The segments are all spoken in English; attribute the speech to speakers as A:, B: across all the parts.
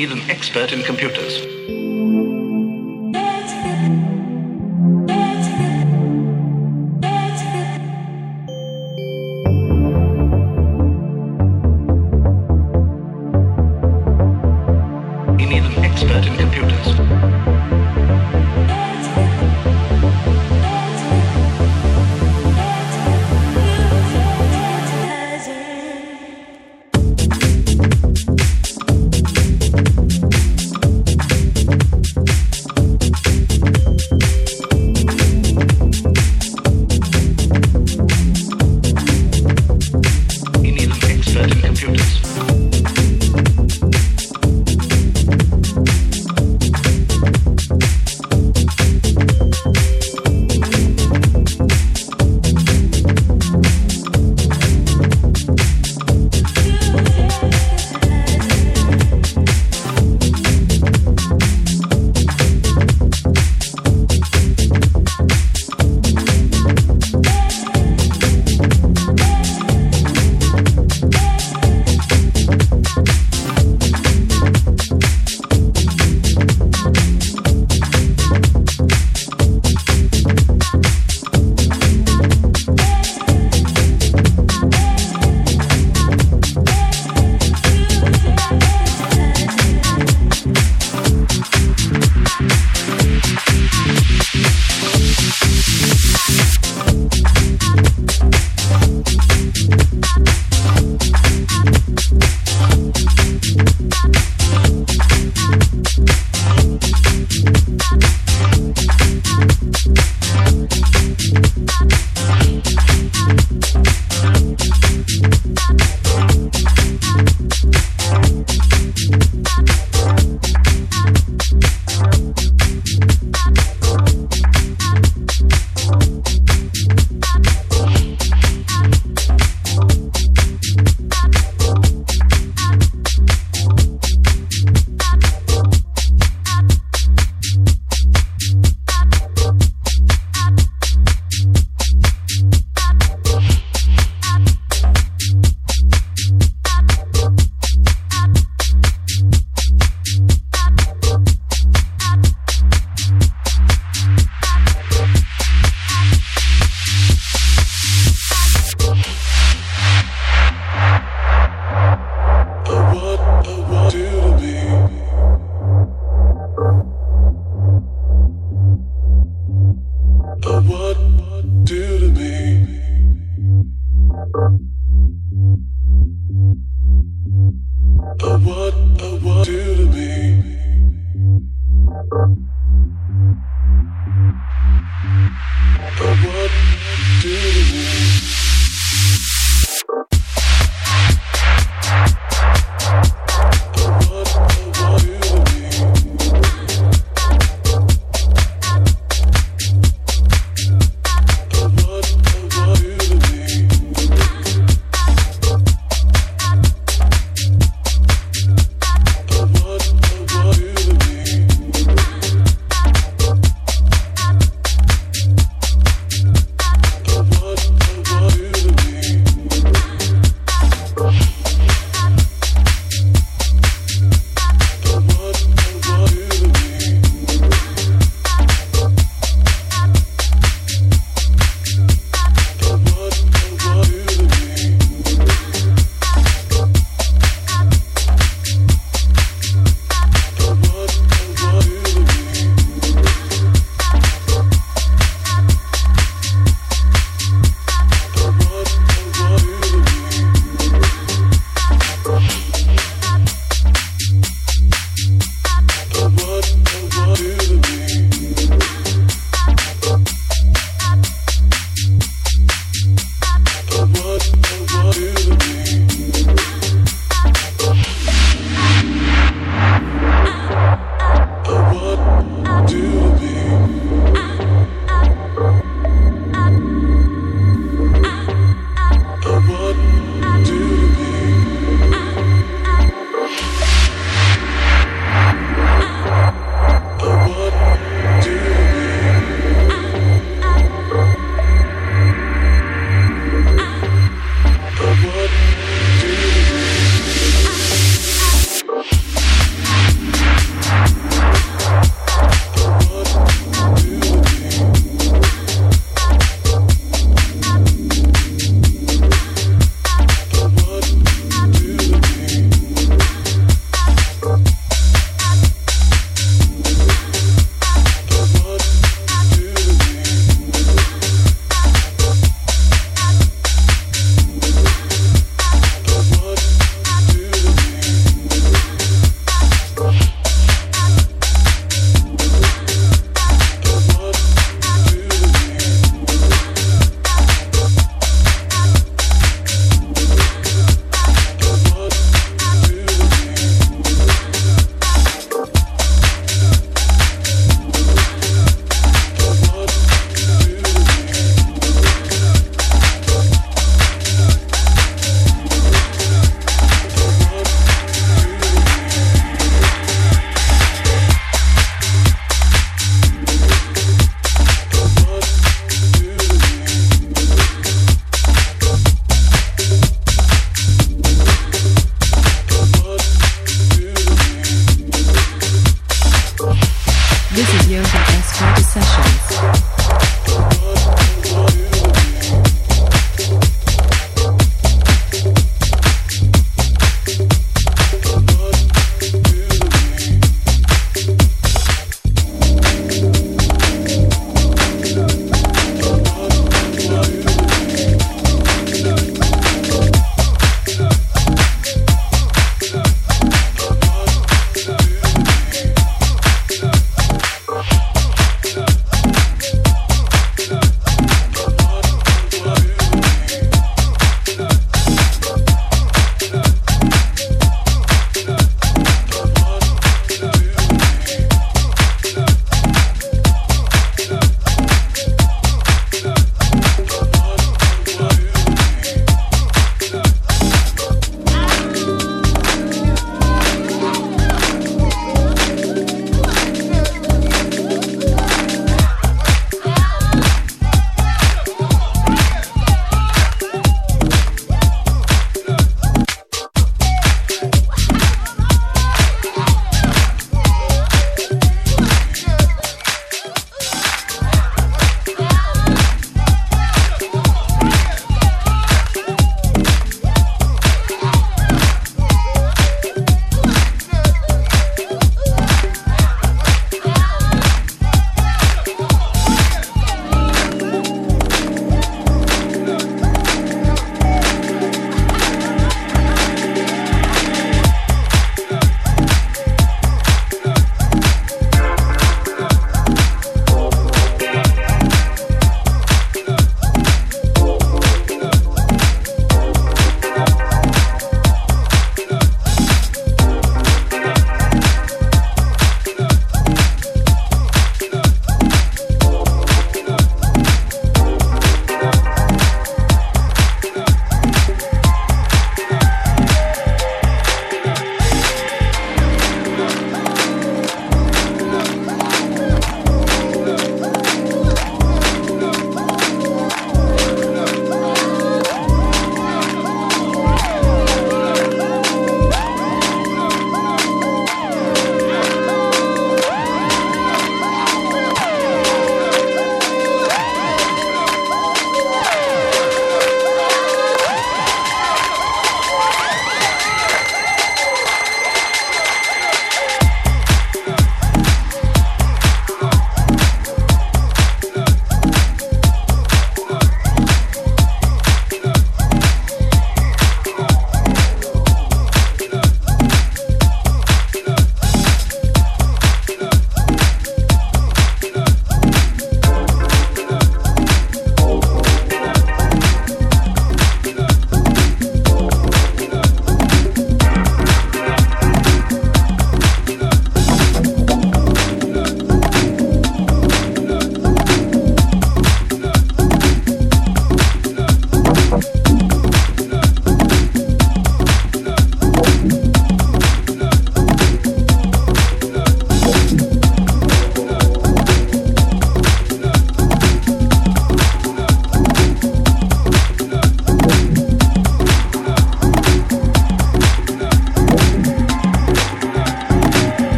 A: need an expert in computers.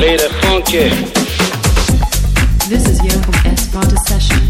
B: Funky.
C: This is Johan S. Carter Session.